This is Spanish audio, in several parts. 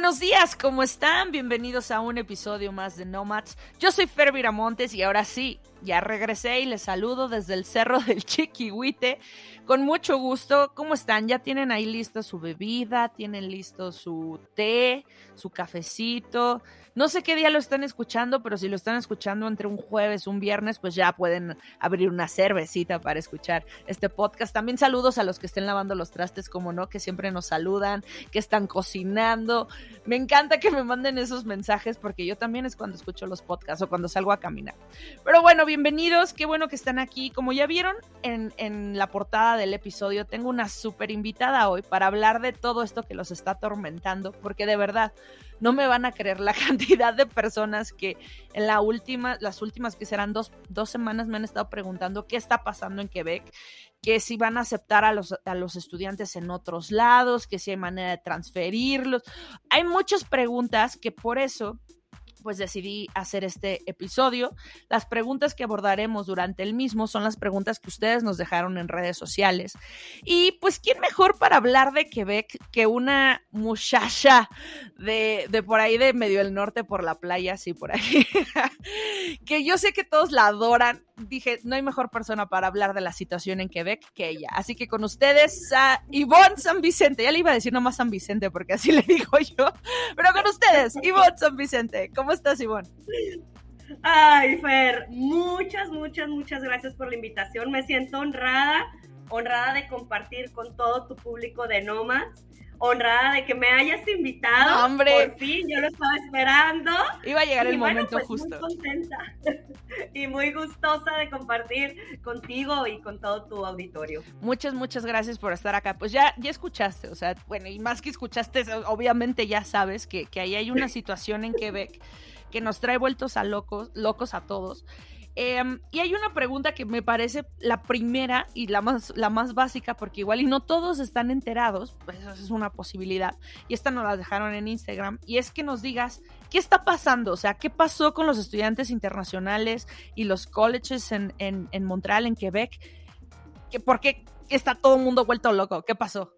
Buenos días, ¿cómo están? Bienvenidos a un episodio más de Nomads. Yo soy Fer Viramontes y ahora sí, ya regresé y les saludo desde el Cerro del Chiquihuite. Con mucho gusto, ¿cómo están? ¿Ya tienen ahí lista su bebida? ¿Tienen listo su té, su cafecito? No sé qué día lo están escuchando, pero si lo están escuchando entre un jueves, un viernes, pues ya pueden abrir una cervecita para escuchar este podcast. También saludos a los que estén lavando los trastes, como no, que siempre nos saludan, que están cocinando. Me encanta que me manden esos mensajes porque yo también es cuando escucho los podcasts o cuando salgo a caminar. Pero bueno, bienvenidos, qué bueno que están aquí. Como ya vieron en, en la portada del episodio, tengo una súper invitada hoy para hablar de todo esto que los está atormentando, porque de verdad no me van a creer la cantidad de personas que en la última, las últimas que serán dos, dos semanas me han estado preguntando qué está pasando en Quebec, que si van a aceptar a los, a los estudiantes en otros lados, que si hay manera de transferirlos. Hay muchas preguntas que por eso pues decidí hacer este episodio. Las preguntas que abordaremos durante el mismo son las preguntas que ustedes nos dejaron en redes sociales. Y pues, ¿quién mejor para hablar de Quebec que una muchacha de, de por ahí de medio del norte por la playa, sí, por ahí? que yo sé que todos la adoran. Dije, no hay mejor persona para hablar de la situación en Quebec que ella. Así que con ustedes, a Ivonne San Vicente. Ya le iba a decir nomás San Vicente porque así le digo yo. Pero con ustedes, Ivonne San Vicente. ¿Cómo estás, Ivonne? Ay, Fer, muchas, muchas, muchas gracias por la invitación. Me siento honrada, honrada de compartir con todo tu público de Nomads, honrada de que me hayas invitado. ¡Hombre! Por fin, yo lo estaba esperando. Iba a llegar el Y bueno, momento pues, justo. Muy contenta y muy gustosa de compartir contigo y con todo tu auditorio. Muchas, muchas gracias por estar acá. Pues ya, ya escuchaste, o sea, bueno, y más que escuchaste, obviamente ya sabes que, que ahí hay una situación en Quebec que nos trae vueltos a locos, locos a todos. Eh, y hay una pregunta que me parece la primera y la más, la más básica, porque igual y no todos están enterados, pues es una posibilidad. Y esta nos la dejaron en Instagram. Y es que nos digas, ¿qué está pasando? O sea, ¿qué pasó con los estudiantes internacionales y los colleges en, en, en Montreal, en Quebec? ¿Qué, ¿Por qué está todo el mundo vuelto loco? ¿Qué pasó?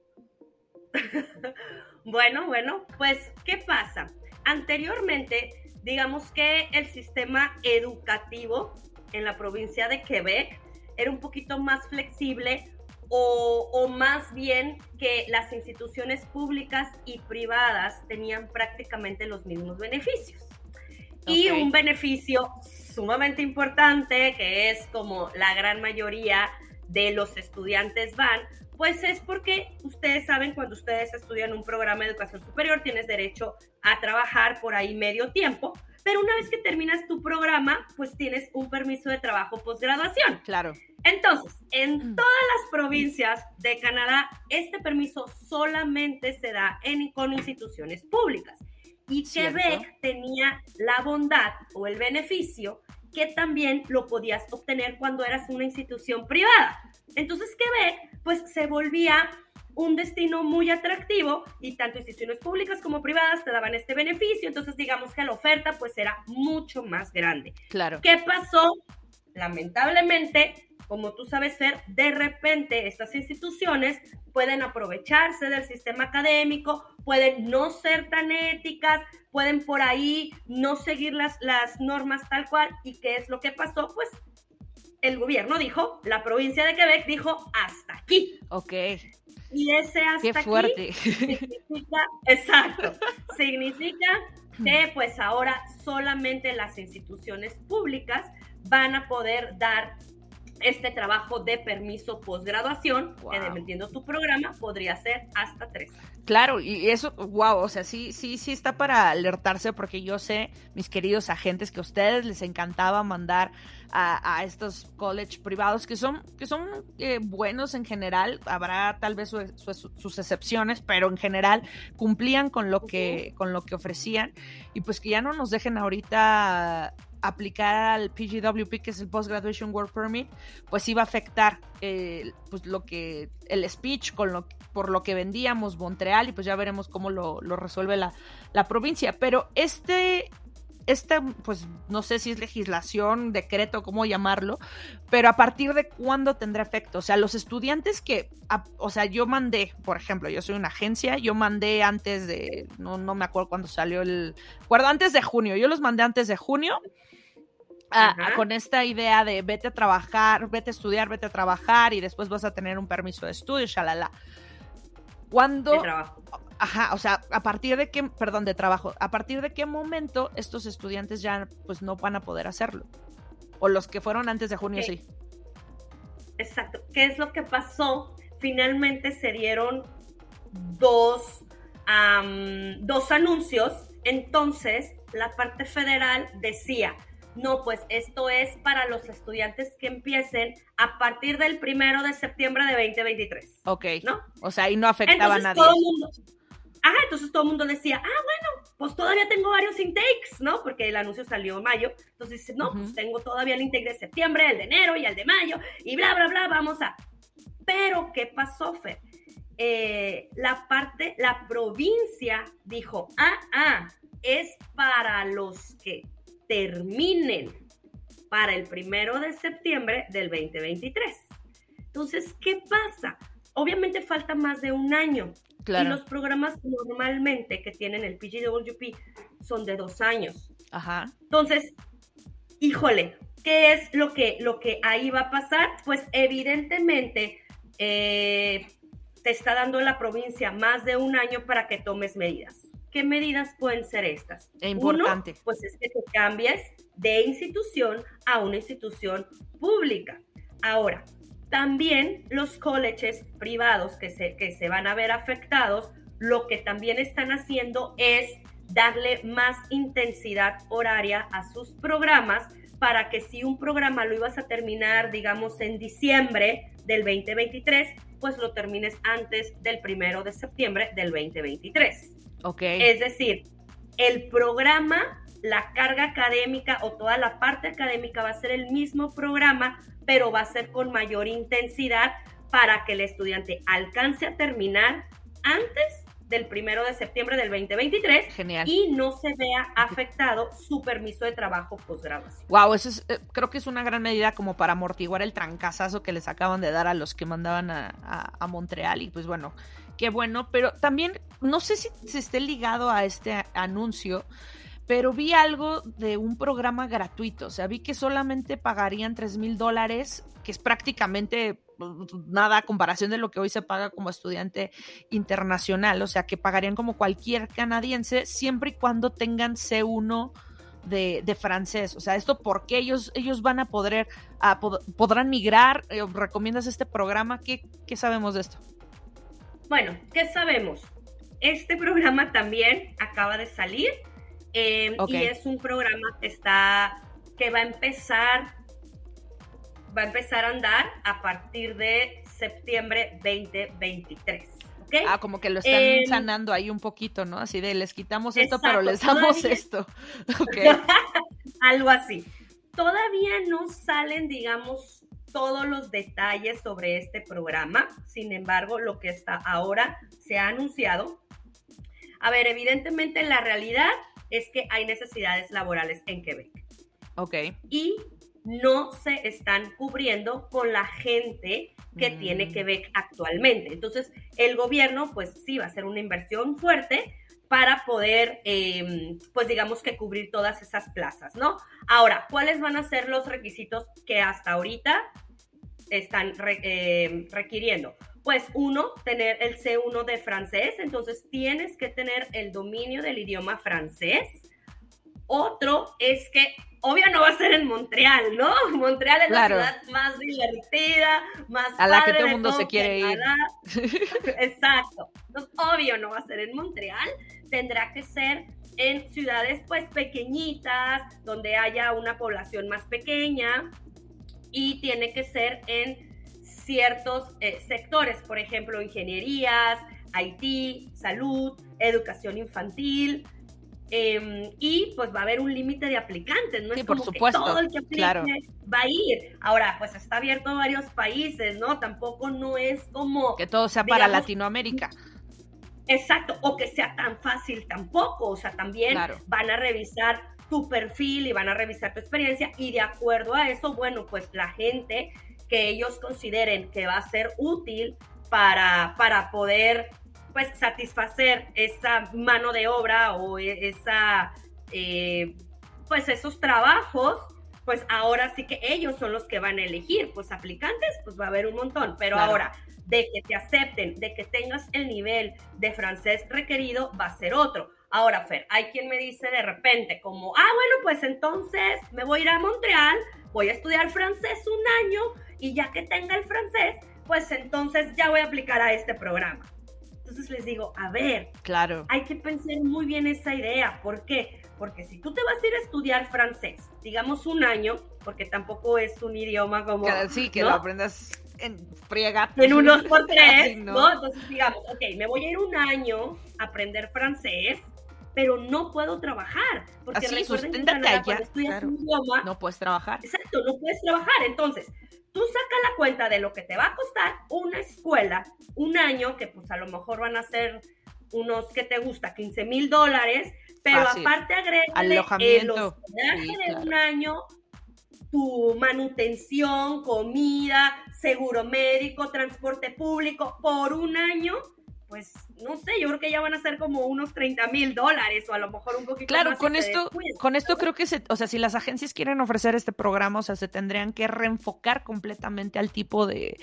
Bueno, bueno, pues, ¿qué pasa? Anteriormente, digamos que el sistema educativo en la provincia de Quebec era un poquito más flexible o, o, más bien que las instituciones públicas y privadas tenían prácticamente los mismos beneficios. Okay. Y un beneficio sumamente importante, que es como la gran mayoría de los estudiantes van, pues es porque ustedes saben, cuando ustedes estudian un programa de educación superior, tienes derecho a trabajar por ahí medio tiempo, pero una vez que terminas tu programa, pues tienes un permiso de trabajo posgraduación. Claro. Entonces, en todas las provincias de Canadá, este permiso solamente se da en, con instituciones públicas. Y ¿Cierto? Quebec tenía la bondad o el beneficio que también lo podías obtener cuando eras una institución privada. Entonces Quebec pues se volvía un destino muy atractivo y tanto instituciones públicas como privadas te daban este beneficio, entonces digamos que la oferta pues era mucho más grande. Claro. ¿Qué pasó? Lamentablemente, como tú sabes ser, de repente estas instituciones pueden aprovecharse del sistema académico, pueden no ser tan éticas, pueden por ahí no seguir las, las normas tal cual. ¿Y qué es lo que pasó? Pues el gobierno dijo, la provincia de Quebec dijo, hasta aquí. Ok. Y ese hasta Qué fuerte. aquí significa, exacto, significa que pues ahora solamente las instituciones públicas van a poder dar este trabajo de permiso posgraduación, dependiendo tu programa, podría ser hasta tres. Claro, y eso, wow, o sea, sí, sí, sí está para alertarse porque yo sé, mis queridos agentes, que a ustedes les encantaba mandar a, estos college privados que son, que son eh, buenos en general, habrá tal vez sus excepciones, pero en general cumplían con lo que, con lo que ofrecían. Y pues que ya no nos dejen ahorita aplicar al PGWP, que es el Post Graduation Work Permit, pues iba a afectar eh, pues lo que el speech con lo por lo que vendíamos Montreal y pues ya veremos cómo lo, resuelve la, la, provincia. Pero este, esta, pues no sé si es legislación, decreto, cómo llamarlo, pero a partir de cuándo tendrá efecto. O sea, los estudiantes que, o sea, yo mandé, por ejemplo, yo soy una agencia, yo mandé antes de, no, no me acuerdo cuándo salió el, acuerdo, antes de junio, yo los mandé antes de junio con esta idea de vete a trabajar, vete a estudiar, vete a trabajar y después vas a tener un permiso de estudio, shalala. Cuando... trabajo. Ajá, o sea, a partir de qué, perdón, de trabajo, a partir de qué momento estos estudiantes ya pues no van a poder hacerlo. O los que fueron antes de junio, sí. Exacto. ¿Qué es lo que pasó? Finalmente se dieron dos, dos anuncios. Entonces, la parte federal decía, no, pues esto es para los estudiantes que empiecen a partir del primero de septiembre de 2023. Ok. ¿No? O sea, ahí no afectaba a nadie. Todo mundo, ajá, entonces todo el mundo decía, ah, bueno, pues todavía tengo varios intakes, ¿no? Porque el anuncio salió en mayo. Entonces, no, pues tengo todavía el intake de septiembre, el de enero y el de mayo, y bla, bla, bla, vamos a. Pero, ¿qué pasó, Fer? Eh, la parte, la provincia dijo, ah, ah, es para los que terminen para el primero de septiembre del 2023. Entonces, ¿qué pasa? Obviamente falta más de un año. Y los programas normalmente que tienen el PGWP son de dos años. Ajá. Entonces, híjole, ¿qué es lo que, lo que ahí va a pasar? Pues evidentemente eh, te está dando la provincia más de un año para que tomes medidas. ¿qué medidas pueden ser estas? Es importante. pues es que te cambies de institución a una institución pública. Ahora, también los colleges privados que se, que se van a ver afectados, lo que también están haciendo es darle más intensidad horaria a sus programas para que si un programa lo ibas a terminar, digamos, en diciembre del 2023, pues lo termines antes del primero de septiembre del 2023. Es decir, el programa, la carga académica o toda la parte académica va a ser el mismo programa, pero va a ser con mayor intensidad para que el estudiante alcance a terminar antes del primero de septiembre del 2023 Genial. y no se vea afectado su permiso de trabajo posgraduación. Wow, eso es, eh, creo que es una gran medida como para amortiguar el trancazazo que les acaban de dar a los que mandaban a, a Montreal y pues bueno, qué bueno, pero también no sé si se esté ligado a este anuncio, pero vi algo de un programa gratuito, o sea, vi que solamente pagarían 3 mil dólares, que es prácticamente pues, nada a comparación de lo que hoy se paga como estudiante internacional, o sea, que pagarían como cualquier canadiense siempre y cuando tengan C1 de, de, francés. O sea, esto porque ellos, ellos van a poder, podrán migrar. Eh, ¿Recomiendas este programa? ¿Qué, ¿Qué sabemos de esto? Bueno, ¿qué sabemos? Este programa también acaba de salir em, y es un programa que está que va a empezar va a empezar a andar a partir de septiembre 2023. ¿okay? Ah, como que lo están em, sanando ahí un poquito, ¿no? Así de les quitamos esto, pero les damos esto. Okay. Algo así. Todavía no salen, digamos, todos los detalles sobre este programa. Sin embargo, lo que está ahora se ha anunciado. A ver, evidentemente la realidad es que hay necesidades laborales en Quebec. Ok. Y no se están cubriendo con la gente que mm. tiene Quebec actualmente. Entonces, el gobierno, pues sí, va a hacer una inversión fuerte para poder, em, pues digamos que cubrir todas esas plazas, ¿no? Ahora, ¿cuáles van a ser los requisitos que hasta ahorita están em, requiriendo? Pues uno, tener el C1 de francés, entonces tienes que tener el dominio del idioma francés. Otro es que obvio no va a ser en Montreal, ¿no? Montreal es la ciudad más divertida, más a la que todo el mundo se quiere ir. Exacto. Entonces, obvio no va a ser en Montreal, tendrá que ser en ciudades pues pequeñitas, donde haya una población más pequeña y tiene que ser en ciertos eh, sectores, por ejemplo, ingenierías, IT, salud, educación infantil, em, y pues va a haber un límite de aplicantes, no es como que todo el que aplique va a ir. Ahora, pues está abierto a varios países, ¿no? Tampoco no es como... Que todo sea para Latinoamérica. Exacto, o que sea tan fácil tampoco, o sea, también van a revisar tu perfil y van a revisar tu experiencia y de acuerdo a eso, bueno, pues la gente que ellos consideren que va a ser útil para, para poder pues satisfacer esa mano de obra o e, esa eh, pues esos trabajos pues ahora sí que ellos son los que van a elegir. Pues aplicantes pues va a haber un montón. Pero ahora de que te acepten, de que tengas el nivel de francés requerido, va a ser otro. Ahora, Fer, hay quien me dice de repente como, ah, bueno, pues entonces me voy a ir a Montreal, voy a estudiar francés un año y ya que tenga el francés, pues entonces ya voy a aplicar a este programa. Entonces les digo, a ver, claro. hay que pensar muy bien esa idea. ¿Por qué? Porque si tú te vas a ir a estudiar francés, digamos un año, porque tampoco es un idioma como... Sí, que lo aprendas en friega. En unos por tres, no. Entonces, digamos, ok, me voy a ir un año a aprender francés, pero no puedo trabajar. Porque Así, recuerden que en Canadá, allá, claro, un idioma, no puedes trabajar. Exacto, no puedes trabajar. Entonces, tú sacas la cuenta de lo que te va a costar una escuela, un año, que pues a lo mejor van a ser unos que te gusta, 15 mil dólares, pero aparte agrega el hospedaje de un año, tu manutención, comida, seguro médico, transporte público por un año, pues no sé, yo creo que ya van a ser como unos 30 mil dólares o a lo mejor un poquito claro, más. Claro, con esto, con esto creo que se, o sea, si las agencias quieren ofrecer este programa, o sea, se tendrían que reenfocar completamente al tipo de,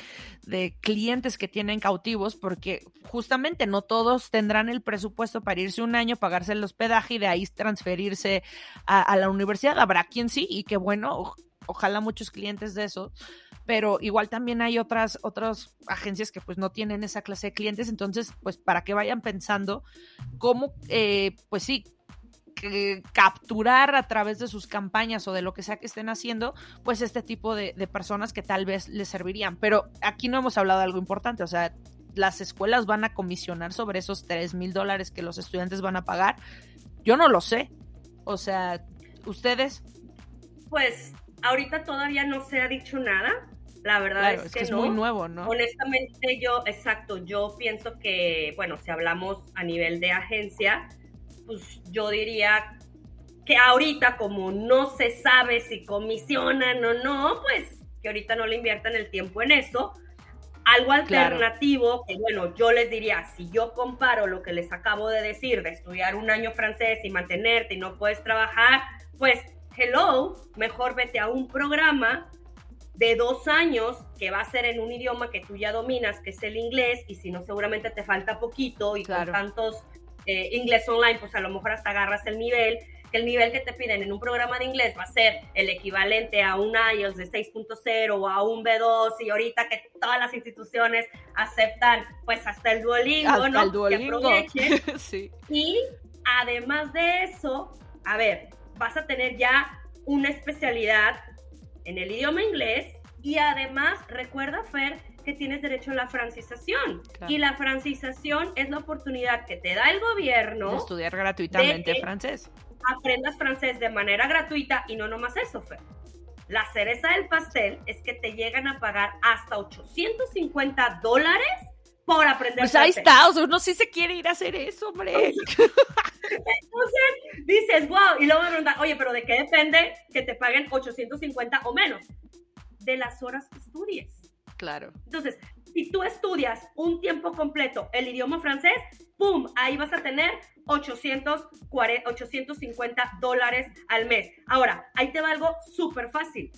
de clientes que tienen cautivos, porque justamente no todos tendrán el presupuesto para irse un año, pagarse el hospedaje y de ahí transferirse a, a la universidad. Habrá quien sí, y que bueno, ojalá muchos clientes de eso, pero igual también hay otras, otras agencias que pues no tienen esa clase de clientes, entonces pues para que vayan pensando cómo, eh, pues sí, capturar a través de sus campañas o de lo que sea que estén haciendo, pues este tipo de, de personas que tal vez les servirían. Pero aquí no hemos hablado de algo importante, o sea, las escuelas van a comisionar sobre esos 3 mil dólares que los estudiantes van a pagar. Yo no lo sé. O sea, ¿ustedes? Pues ahorita todavía no se ha dicho nada. La verdad es, que, es muy nuevo, ¿no? Honestamente, yo, exacto, yo pienso que, bueno, si hablamos a nivel de agencia, pues yo diría que ahorita, como no se sabe si comisionan o no, pues que ahorita no le inviertan el tiempo en eso. Algo alternativo, que bueno, yo les diría, si yo comparo lo que les acabo de decir, de estudiar un año francés y mantenerte y no puedes trabajar, pues hello, mejor vete a un programa de dos años que va a ser en un idioma que tú ya dominas, que es el inglés, y si no, seguramente te falta poquito y con tantos eh, inglés online, pues a lo mejor hasta agarras el nivel, que el nivel que te piden en un programa de inglés va a ser el equivalente a un IELTS de 6.0 o a un B2, y ahorita que todas las instituciones aceptan, pues hasta el Duolingo, hasta ¿no? El Duolingo. sí. Y además de eso, a ver, vas a tener ya una especialidad en el idioma inglés y además recuerda, Fer, que tienes derecho a la francización. Y la francización es la oportunidad que te da el gobierno de estudiar gratuitamente francés. Aprendas francés de manera gratuita y no nomás eso, Fer. La cereza del pastel es que te llegan a pagar hasta 850 dólares por aprender Pues ahí está, o sea, uno sí se quiere ir a hacer eso, hombre. Entonces dices, wow, y luego me preguntan, oye, pero ¿de qué depende que te paguen 850 o menos? De las horas que estudies. Claro. Entonces, si tú estudias un tiempo completo el idioma francés, ¡pum! Ahí vas a tener 840, 850 dólares al mes. Ahora, ahí te va algo súper fácil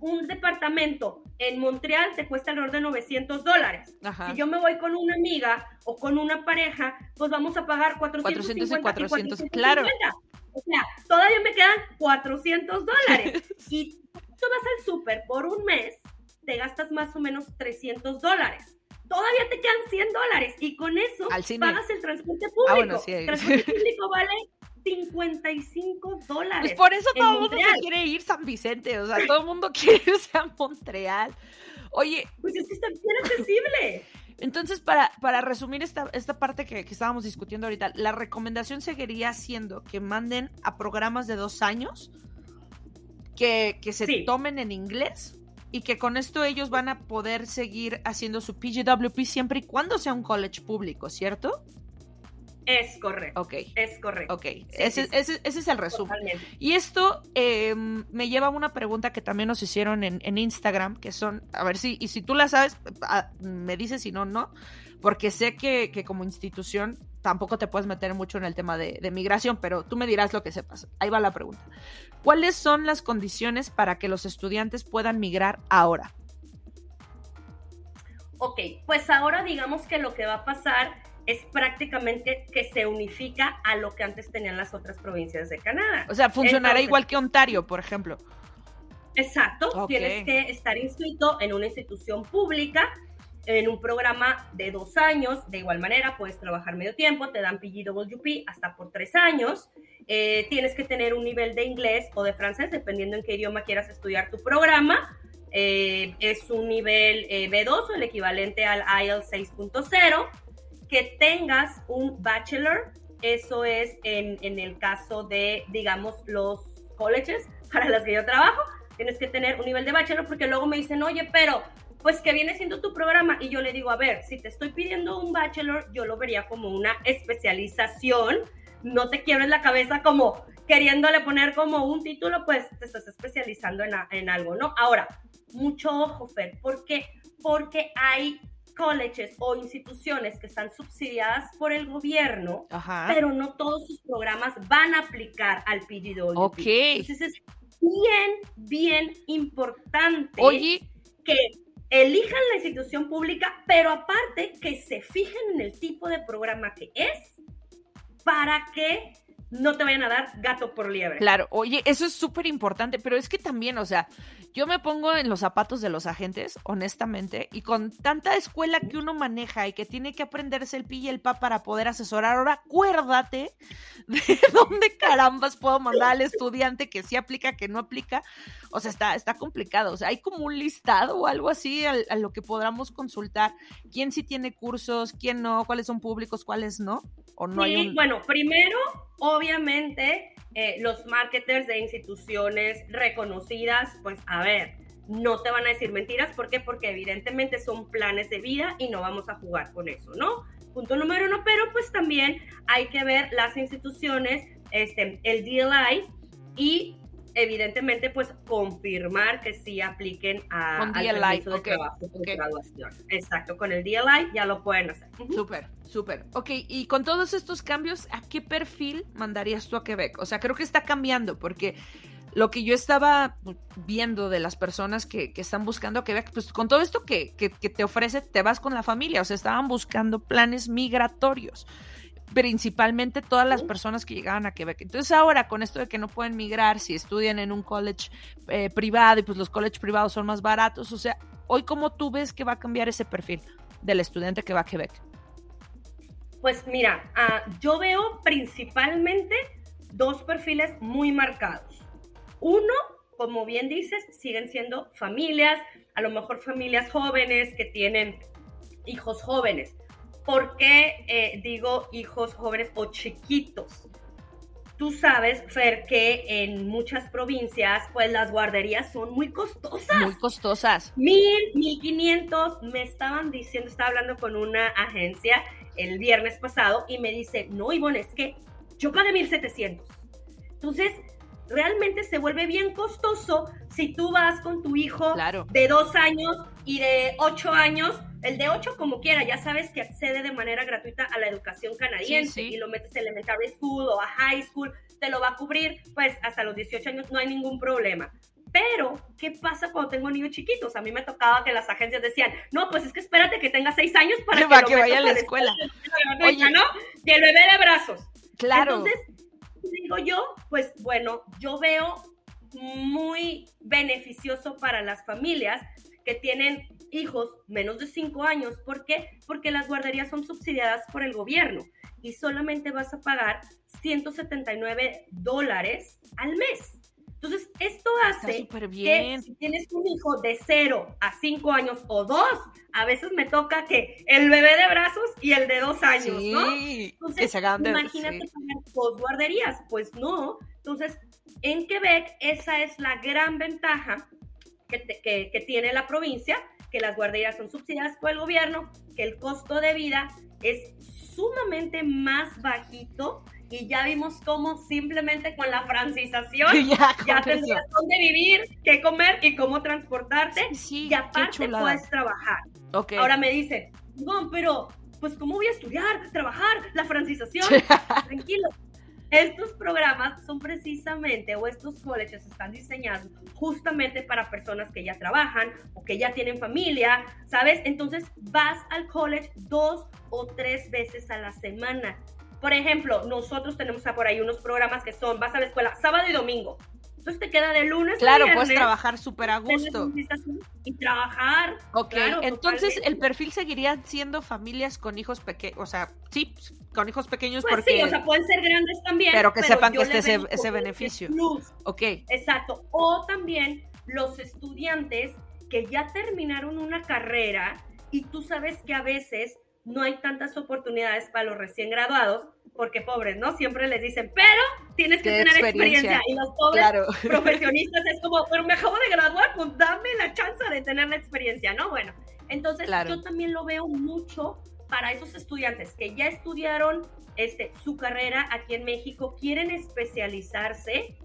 un departamento en Montreal te cuesta alrededor de 900 dólares. Si yo me voy con una amiga o con una pareja, pues vamos a pagar 450 400 y 400, claro. O sea, todavía me quedan 400 dólares. y tú vas al súper por un mes, te gastas más o menos 300 dólares. Todavía te quedan 100 dólares y con eso pagas el transporte público. Ah, bueno, sí. El transporte público vale 55 dólares. Pues por eso todo el mundo se quiere ir San Vicente, o sea, todo el mundo quiere irse a Montreal. Oye. Pues es que está bien accesible. Entonces, para, para resumir esta, esta parte que, estábamos discutiendo ahorita, la recomendación seguiría siendo que manden a programas de dos años, que, se tomen en inglés y que con esto ellos van a poder seguir haciendo su PGWP siempre y cuando sea un college público, ¿cierto? Es correcto. Ok. Es correcto. Ok. ese, es el resumen. Y esto em, me lleva a una pregunta que también nos hicieron en, Instagram, que son, a ver si, y si tú la sabes, me dices si no, no, porque sé que, como institución tampoco te puedes meter mucho en el tema de, de, migración, pero tú me dirás lo que sepas. Ahí va la pregunta. ¿Cuáles son las condiciones para que los estudiantes puedan migrar ahora? Ok, pues ahora digamos que lo que va a pasar es prácticamente que se unifica a lo que antes tenían las otras provincias de Canadá. O sea, funcionará igual que Ontario, por ejemplo. Exacto, tienes que estar inscrito en una institución pública, en un programa de dos años, de igual manera puedes trabajar medio tiempo, te dan PGWP hasta por tres años, eh, tienes que tener un nivel de inglés o de francés, dependiendo en qué idioma quieras estudiar tu programa, eh, es un nivel eh, B2 o el equivalente al IELTS 6.0, que tengas un bachelor, eso es en, el caso de, digamos, los colleges para las que yo trabajo, tienes que tener un nivel de bachelor porque luego me dicen, oye, pero pues que viene siendo tu programa y yo le digo, a ver, si te estoy pidiendo un bachelor, yo lo vería como una especialización, no te quiebres la cabeza como queriéndole poner como un título, pues te estás especializando en, en algo, ¿no? Ahora, mucho ojo, Fer, ¿por qué? Porque hay colleges o instituciones que están subsidiadas por el gobierno, pero no todos sus programas van a aplicar al PGWP. Ok. Entonces es bien, bien importante que elijan la institución pública, pero aparte que se fijen en el tipo de programa que es para que no te vayan a dar gato por liebre. Claro, oye, eso es súper importante, pero es que también, o sea, yo me pongo en los zapatos de los agentes, honestamente, y con tanta escuela que uno maneja y que tiene que aprenderse el pi y el pa para poder asesorar, ahora acuérdate de dónde carambas puedo mandar al estudiante que sí aplica, que no aplica. O sea, está, está complicado. O sea, hay como un listado o algo así a, a lo que podamos consultar. ¿Quién sí tiene cursos, quién no, cuáles son públicos, cuáles no? sí, bueno, primero, obviamente, eh, los marketers de instituciones reconocidas, pues a ver, no te van a decir mentiras. ¿Por qué? Porque evidentemente son planes de vida y no vamos a jugar con eso, ¿no? Punto número uno, pero pues también hay que ver las instituciones, este, el DLI y evidentemente, pues confirmar que sí apliquen a, con DLI, de trabajo graduación. Exacto, con el DLI ya lo pueden hacer. Súper, súper. Ok, y con todos estos cambios, ¿a qué perfil mandarías tú a Quebec? O sea, creo que está cambiando porque lo que yo estaba viendo de las personas que, están buscando a Quebec, pues con todo esto que, que, que te ofrece, te vas con la familia, o sea, estaban buscando planes migratorios principalmente todas las personas que llegaban a Quebec. Entonces ahora con esto de que no pueden migrar si estudian en un college eh, privado y pues los colleges privados son más baratos, o sea, hoy cómo tú ves que va a cambiar ese perfil del estudiante que va a Quebec. Pues mira, ah, yo veo principalmente dos perfiles muy marcados. Uno, como bien dices, siguen siendo familias, a lo mejor familias jóvenes que tienen hijos jóvenes ¿Por qué eh, digo hijos jóvenes o chiquitos? Tú sabes, Fer, que en muchas provincias, pues las guarderías son muy costosas. Muy costosas. Mil, mil quinientos. Me estaban diciendo, estaba hablando con una agencia el viernes pasado y me dice, no, Ivonne, es que yo pagué mil setecientos. Entonces, realmente se vuelve bien costoso si tú vas con tu hijo de dos años y de ocho años el de 8, como quiera, ya sabes que accede de manera gratuita a la educación canadiense y lo metes en elementary school o a high school, te lo va a cubrir, pues hasta los 18 años no hay ningún problema. Pero, ¿qué pasa cuando tengo niños chiquitos? A mí me tocaba que las agencias decían, no, pues es que espérate que tenga 6 años para que, vaya a la escuela. Oye, ¿no? Y el bebé de brazos. Claro. Entonces, digo yo, pues bueno, yo veo muy beneficioso para las familias que tienen hijos menos de 5 años. ¿Por qué? Porque las guarderías son subsidiadas por el gobierno y solamente vas a pagar 179 dólares al mes. Entonces, esto hace que si tienes un hijo de 0 a 5 años o 2, a veces me toca que el bebé de brazos y el de 2 años, ¿no? Entonces, imagínate pagar dos guarderías. Pues no. Entonces, en Quebec, esa es la gran ventaja que, que, que tiene la provincia, que las guarderías son subsidiadas por el gobierno, que el costo de vida es sumamente más bajito y ya vimos cómo simplemente con la francización ya, tendrías dónde vivir, qué comer y cómo transportarte. Y aparte puedes trabajar. Ahora me dice, no, pero pues cómo voy a estudiar, trabajar, la francización. Tranquilo, estos programas son precisamente, o estos colleges están diseñados justamente para personas que ya trabajan o que ya tienen familia, ¿sabes? Entonces vas al college dos o tres veces a la semana. Por ejemplo, nosotros tenemos por ahí unos programas que son, vas a la escuela sábado y domingo, entonces te queda de lunes claro, a viernes. puedes trabajar súper a gusto. Y trabajar. Ok, entonces el perfil seguiría siendo familias con hijos pequeños, o sea, sí, con hijos pequeños pues porque... sí, o sea, pueden ser grandes también. Pero que sepan que esté ese, ese beneficio. Ok. Exacto. O también los estudiantes que ya terminaron una carrera y tú sabes que a veces no hay tantas oportunidades para los recién graduados porque pobres, ¿no? Siempre les dicen, pero tienes que tener experiencia. Y los pobres profesionistas es como, pero me acabo de graduar, pues dame la chance de tener la experiencia, ¿no? Bueno, entonces yo también lo veo mucho para esos estudiantes que ya estudiaron este, su carrera aquí en México, quieren especializarse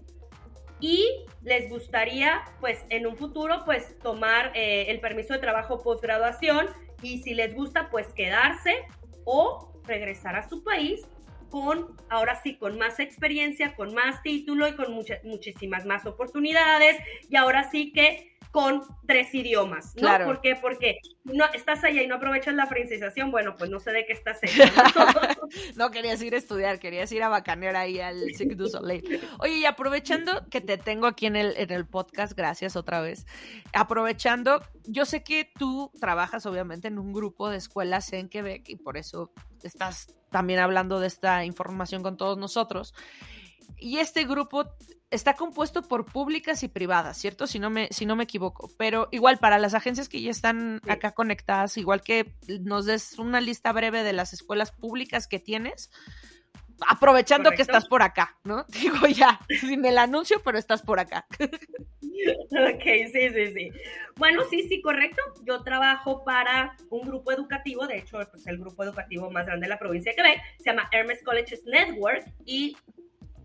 y les gustaría, pues, en un futuro, pues, tomar eh, el permiso de trabajo posgraduación y si les gusta, pues, quedarse o regresar a su país con, ahora sí, con más experiencia, con más título y con muchas, muchísimas más oportunidades. Y ahora sí que con tres idiomas, ¿no? ¿Por qué? Porque no, estás allá y no aprovechas la francización, bueno, pues no sé de qué estás. ¿no? querías ir a estudiar, querías ir a bacanear ahí al Cirque du Soleil. Oye, y aprovechando que te tengo aquí en el, en el podcast, gracias otra vez, aprovechando, yo sé que tú trabajas obviamente en un grupo de escuelas en Quebec y por eso estás también hablando de esta información con todos nosotros. Y este grupo está compuesto por públicas y privadas, ¿cierto? Si no me, si no me equivoco. Pero igual para las agencias que ya están acá conectadas, igual que nos des una lista breve de las escuelas públicas que tienes, aprovechando que estás por acá, ¿no? Digo ya, sin el anuncio, pero estás por acá. Ok, sí, sí, sí. Bueno, sí, sí, correcto. Yo trabajo para un grupo educativo, de hecho, pues el grupo educativo más grande de la provincia de Quebec, se llama Hermes Colleges Network y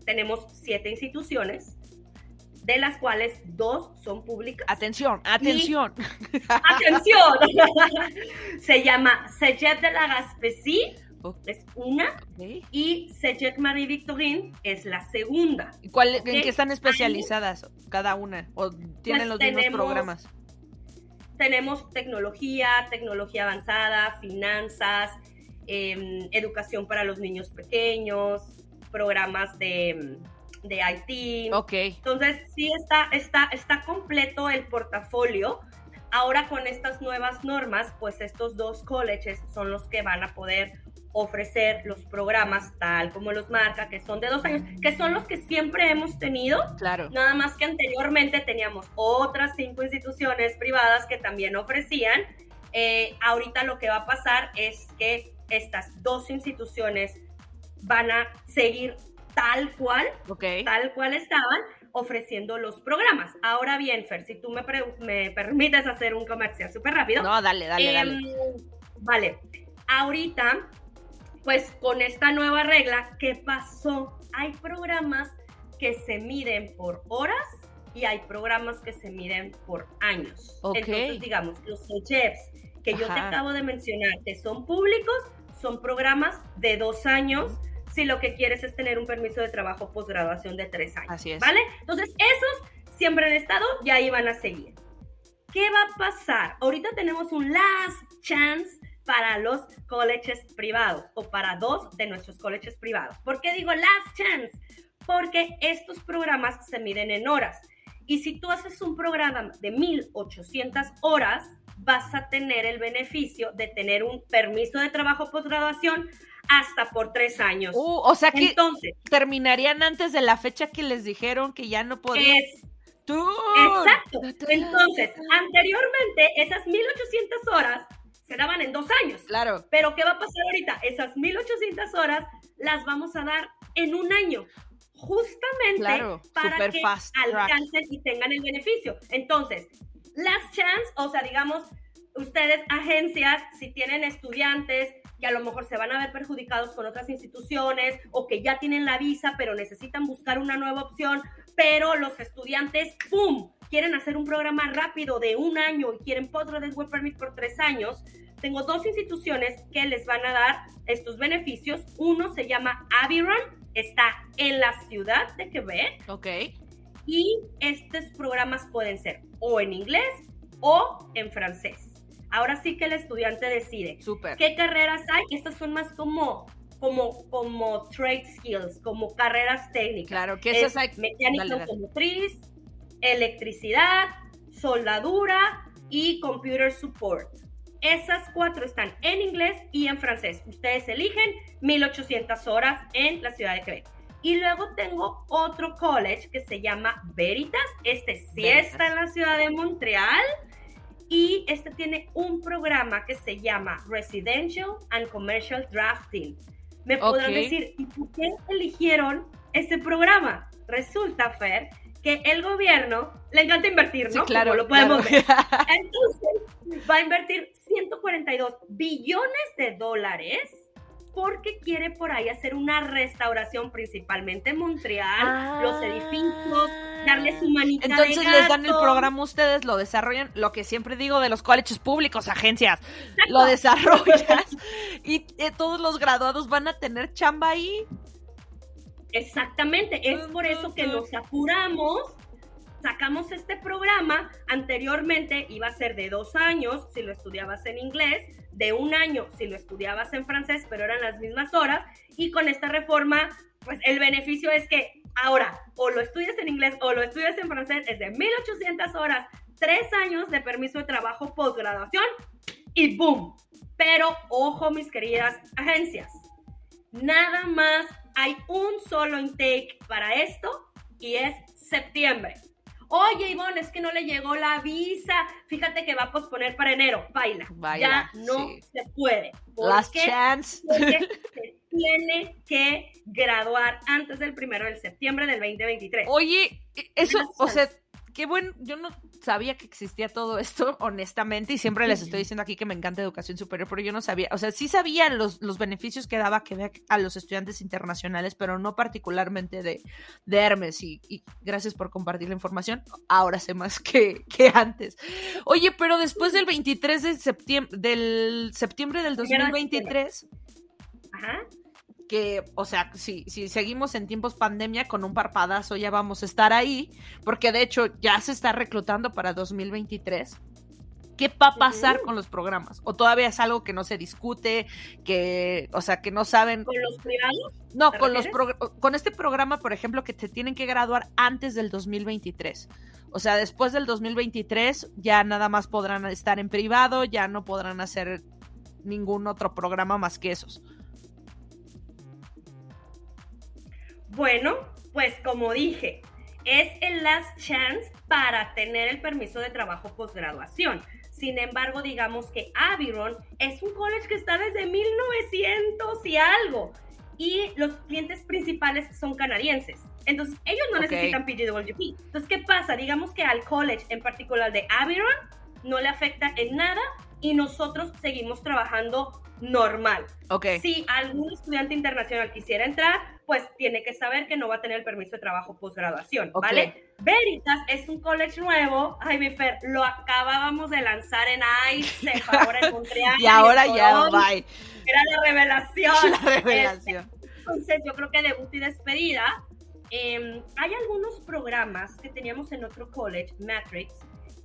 tenemos siete instituciones, de las cuales dos son públicas. Atención, atención. atención. Se llama Cégep de la Gaspésie, es una, y Cégep Marie Victorine es la segunda. ¿Cuál, ¿En qué están especializadas cada una? ¿O tienen pues los mismos programas? Tenemos tecnología, tecnología avanzada, finanzas, em, educación para los niños pequeños, programas de, de IT. Ok. Entonces, sí está, está, está completo el portafolio. Ahora con estas nuevas normas, pues estos dos colleges son los que van a poder ofrecer los programas tal como los marca, que son de dos años, que son los que siempre hemos tenido. Claro. Nada más que anteriormente teníamos otras cinco instituciones privadas que también ofrecían. Eh, ahorita lo que va a pasar es que estas dos instituciones van a seguir tal cual, tal cual estaban ofreciendo los programas. Ahora bien, Fer, si tú me, me permites hacer un comercial súper rápido. No, dale, dale, dale. Em, vale, ahorita, pues con esta nueva regla, ¿qué pasó? Hay programas que se miden por horas y hay programas que se miden por años. Entonces, digamos, los chefs que yo te acabo de mencionar, que son públicos, son programas de dos años si lo que quieres es tener un permiso de trabajo posgraduación de tres años. Así es. ¿Vale? Entonces, esos siempre han estado y ahí van a seguir. ¿Qué va a pasar? Ahorita tenemos un last chance para los colleges privados o para dos de nuestros colleges privados. ¿Por qué digo last chance? porque estos programas se miden en horas. Y si tú haces un programa de 1800 horas, vas a tener el beneficio de tener un permiso de trabajo posgraduación hasta por tres años. Uh, o sea que Entonces, terminarían antes de la fecha que les dijeron que ya no podían. Exacto. Entonces, anteriormente, esas 1800 horas se daban en dos años. Claro. Pero ¿qué va a pasar ahorita? Esas 1800 horas las vamos a dar en un año. Justamente para que alcancen y tengan el beneficio. Entonces, las chance, o sea, digamos, ustedes, agencias, si tienen estudiantes que a lo mejor se van a ver perjudicados con otras instituciones o que ya tienen la visa pero necesitan buscar una nueva opción, pero los estudiantes, ¡pum!, quieren hacer un programa rápido de un año y quieren postgraduate work permit por tres años, tengo dos instituciones que les van a dar estos beneficios. Uno se llama Aviron, está en la ciudad de Quebec. Ok. Y estos programas pueden ser o en inglés o en francés. Ahora sí que el estudiante decide. Súper. ¿Qué carreras hay? Estas son más como como, como trade skills, como carreras técnicas. Claro, que esas hay. Mecánica automotriz, electricidad, soldadura y computer support. Esas cuatro están en inglés y en francés. Ustedes eligen 1800 horas en la ciudad de Quebec. Y luego tengo otro college que se llama Veritas. Este sí está en la ciudad de Montreal. Y este tiene un programa que se llama Residential and Commercial Drafting. Me podrán decir, ¿y por qué eligieron este programa? Resulta, Fer, que el gobierno le encanta invertir, ¿no? claro, lo podemos ver. Entonces, va a invertir 142 billones de dólares porque quiere por ahí hacer una restauración principalmente en Montreal, los edificios, darles humanidad. Entonces les dan el programa ustedes, lo desarrollan, lo que siempre digo de los colleges públicos, agencias, lo desarrollas y eh, todos los graduados van a tener chamba ahí. Exactamente, es por eso que nos apuramos sacamos este programa, anteriormente iba a ser de dos años si lo estudiabas en inglés, de un año si lo estudiabas en francés, pero eran las mismas horas, y con esta reforma, pues el beneficio es que ahora o lo estudias en inglés o lo estudias en francés, es de 1800 horas, tres años de permiso de trabajo postgraduación, y ¡boom! Pero ojo, mis queridas agencias, nada más hay un solo intake para esto y es septiembre. Oye, Ivonne, es que no le llegó la visa. Fíjate que va a posponer para enero. Baila. ya no se puede. Last chance. Porque se tiene que graduar antes del primero de septiembre del 2023. Oye, eso, o sea, qué bueno, yo no sabía que existía todo esto, honestamente, y siempre les estoy diciendo aquí que me encanta educación superior, pero yo no sabía, o sea, sí sabía los, los beneficios que daba Quebec a los estudiantes internacionales, pero no particularmente de, de Hermes, y, gracias por compartir la información, ahora sé más que, que antes. Oye, pero después del 23 de septiembre, del septiembre del 2023... Ajá que, o sea, si, si seguimos en tiempos pandemia, con un parpadazo ya vamos a estar ahí, porque de hecho ya se está reclutando para 2023. ¿Qué va a pasar con los programas? ¿O todavía es algo que no se discute, que, o sea, que no saben? ¿Con los privados? No, con, los con este programa, por ejemplo, que se tienen que graduar antes del 2023. O sea, después del 2023 ya nada más podrán estar en privado, ya no podrán hacer ningún otro programa más que esos. Bueno, pues como dije, es el last chance para tener el permiso de trabajo posgraduación. Sin embargo, digamos que Aviron es un college que está desde 1900 y algo. Y los clientes principales son canadienses. Entonces, ellos no necesitan PGWP. Entonces, ¿qué pasa? Digamos que al college en particular de Aviron no le afecta en nada y nosotros seguimos trabajando normal. Okay. Si algún estudiante internacional quisiera entrar, pues tiene que saber que no va a tener el permiso de trabajo posgraduación, ¿vale? Veritas es un college nuevo. Ay, mi Fer, lo acabábamos de lanzar en ICE, ahora en Montreal. y ahora ya, bye. Era la revelación. La revelación. entonces, yo creo que debut y despedida. Em, hay algunos programas que teníamos en otro college, Matrix,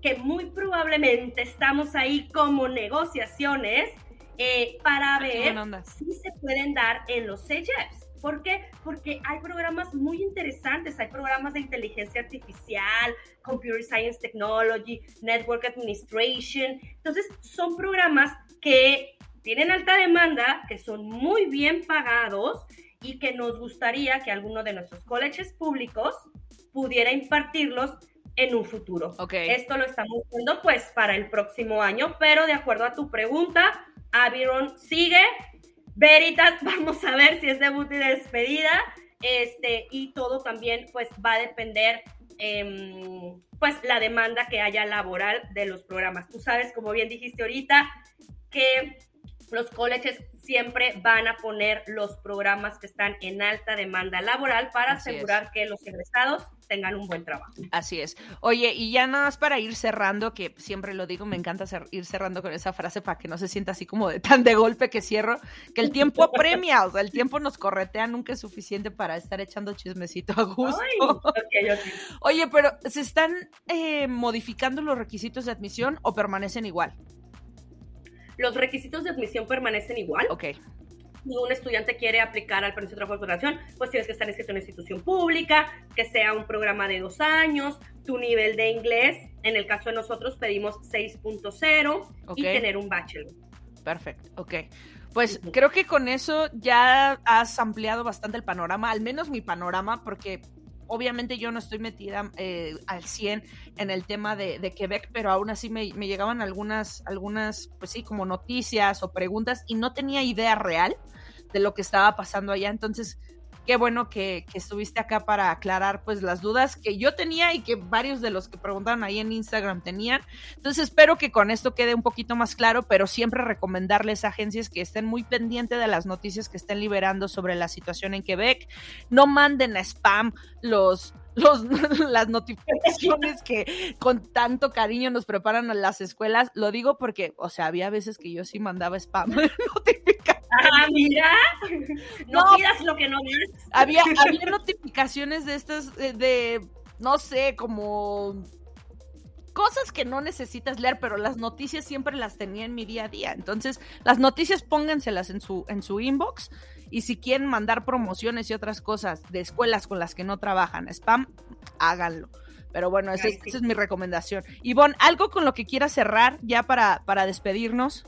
que muy probablemente estamos ahí como negociaciones eh, para ver si se pueden dar en los CJEPs. ¿Por qué? Porque hay programas muy interesantes, hay programas de inteligencia artificial, Computer Science Technology, Network Administration. Entonces, son programas que tienen alta demanda, que son muy bien pagados y que nos gustaría que alguno de nuestros colleges públicos pudiera impartirlos en un futuro. Okay. Esto lo estamos viendo pues para el próximo año, pero de acuerdo a tu pregunta, Aviron sigue Veritas, vamos a ver si es debut y despedida. Este, y todo también pues va a depender eh, pues la demanda que haya laboral de los programas. Tú sabes, como bien dijiste ahorita, que los colleges siempre van a poner los programas que están en alta demanda laboral para Así asegurar que los egresados tengan un buen trabajo. Así es. Oye, y ya nada más para ir cerrando, que siempre lo digo, me encanta cer- ir cerrando con esa frase para que no se sienta así como de tan de golpe que cierro, que el tiempo apremia, o sea, el tiempo nos corretea, nunca es suficiente para estar echando chismecito a gusto. Ay. Oye, pero ¿se están eh, modificando los requisitos de admisión o permanecen igual? Los requisitos de admisión permanecen igual. Ok, si un estudiante quiere aplicar al permiso de trabajo de pues tienes que estar inscrito en una institución pública, que sea un programa de dos años, tu nivel de inglés, en el caso de nosotros pedimos 6.0 Ok. y tener un bachelor. perfecto, ok. Pues creo que con eso ya has ampliado bastante el panorama, al menos mi panorama, porque obviamente yo no estoy metida eh, al 100 en el tema de, Quebec, pero aún así me, me llegaban algunas, algunas, pues sí, como noticias o preguntas y no tenía idea real de lo que estaba pasando allá. Entonces, qué bueno que, estuviste acá para aclarar pues las dudas que yo tenía y que varios de los que preguntaron ahí en Instagram tenían. Entonces espero que con esto quede un poquito más claro, pero siempre recomendarles a agencias que estén muy pendientes de las noticias que estén liberando sobre la situación en Quebec. No manden a spam los, los, las notificaciones que con tanto cariño nos preparan a las escuelas. Lo digo porque, o sea, había veces que yo sí mandaba spam notificaciones. Ah, mira, no, No. pidas lo que no das. Había, había notificaciones de estas, de, de, no sé, como cosas que no necesitas leer, pero las noticias siempre las tenía en mi día a día. Entonces, las noticias pónganselas en su, en su inbox. Y si quieren mandar promociones y otras cosas de escuelas con las que no trabajan, spam, háganlo. Pero bueno, esa, Ay, sí. esa es mi recomendación. Ivonne, ¿algo con lo que quieras cerrar ya para, para despedirnos?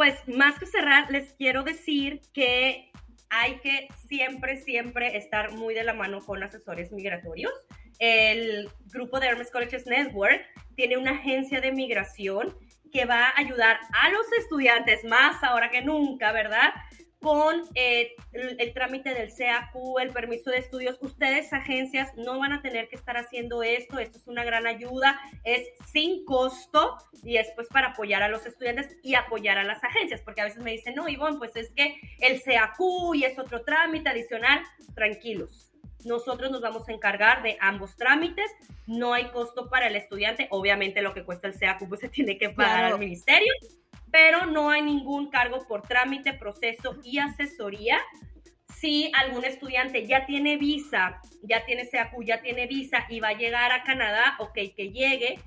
Pues más que cerrar, les quiero decir que hay que siempre, siempre estar muy de la mano con asesores migratorios. El grupo de Hermes Colleges Network tiene una agencia de migración que va a ayudar a los estudiantes más ahora que nunca, ¿verdad? Con eh, el, el trámite del CAQ, el permiso de estudios. Ustedes, agencias, no van a tener que estar haciendo esto. Esto es una gran ayuda. Es sin costo y es pues para apoyar a los estudiantes y apoyar a las agencias, porque a veces me dicen, no, Ivonne, pues es que el CAQ y es otro trámite adicional. Tranquilos. Nosotros nos vamos a encargar de ambos trámites. No hay costo para el estudiante. Obviamente lo que cuesta el CAQ pues se tiene que pagar Claro. al ministerio, pero no hay ningún cargo por trámite, proceso y asesoría. Si algún estudiante ya tiene visa, ya tiene CAQ, ya tiene visa y va a llegar a Canadá, ok, que llegue.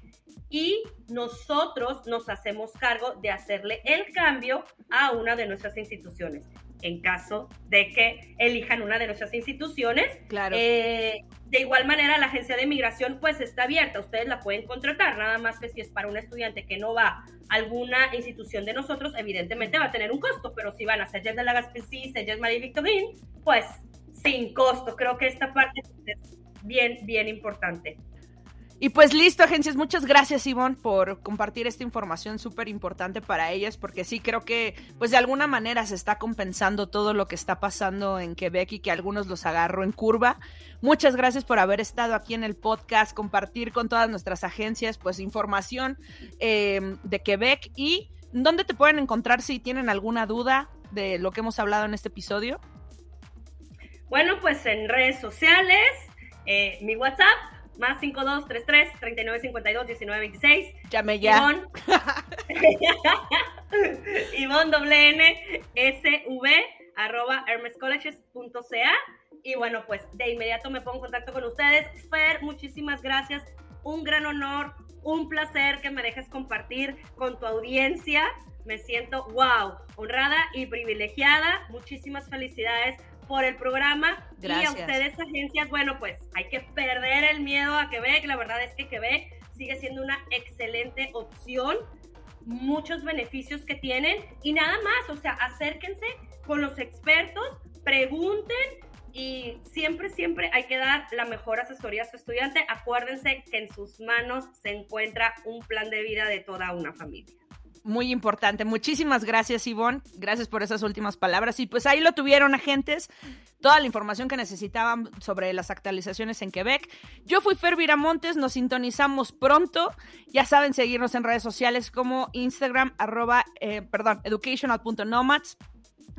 Y nosotros nos hacemos cargo de hacerle el cambio a una de nuestras instituciones. En caso de que elijan una de nuestras instituciones, Claro. eh, de igual manera, la agencia de migración pues está abierta, ustedes la pueden contratar, nada más que si es para un estudiante que no va a alguna institución de nosotros, evidentemente va a tener un costo, pero si van a Sellas de la Gaspésie, Sellas Marie Victorine, pues sin costo. Creo que esta parte es bien, bien importante. Y pues listo, agencias. Muchas gracias, Ivonne, por compartir esta información súper importante para ellas, porque sí creo que, pues de alguna manera se está compensando todo lo que está pasando en Quebec y que algunos los agarró en curva. Muchas gracias por haber estado aquí en el podcast, compartir con todas nuestras agencias, pues información eh, de Quebec y dónde te pueden encontrar si tienen alguna duda de lo que hemos hablado en este episodio. Bueno, pues en redes sociales, eh, mi WhatsApp, más 5233 3952 1926. Llame ya. Ivonne. Ivonne doble N S V arroba hermescolleges.ca y bueno pues de inmediato me pongo en contacto con ustedes Fer muchísimas gracias un gran honor un placer que me dejes compartir con tu audiencia. Me siento, wow, honrada y privilegiada. Muchísimas felicidades por el programa. Gracias. Y a ustedes, agencias, bueno, pues hay que perder el miedo a Quebec. La verdad es que Quebec sigue siendo una excelente opción. Muchos beneficios que tienen. Y nada más, o sea, acérquense con los expertos, pregunten y siempre, siempre hay que dar la mejor asesoría a su estudiante. Acuérdense que en sus manos se encuentra un plan de vida de toda una familia. Muy importante. Muchísimas gracias, Ivonne. Gracias por esas últimas palabras. Y pues ahí lo tuvieron, agentes. Toda la información que necesitaban sobre las actualizaciones en Quebec. Yo fui Fer Viramontes. Nos sintonizamos pronto. Ya saben seguirnos en redes sociales como Instagram, arroba, eh, perdón, educational.nomads.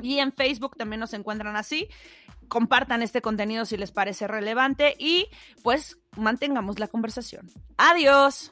Y en Facebook también nos encuentran así compartan este contenido si les parece relevante y pues mantengamos la conversación. Adiós.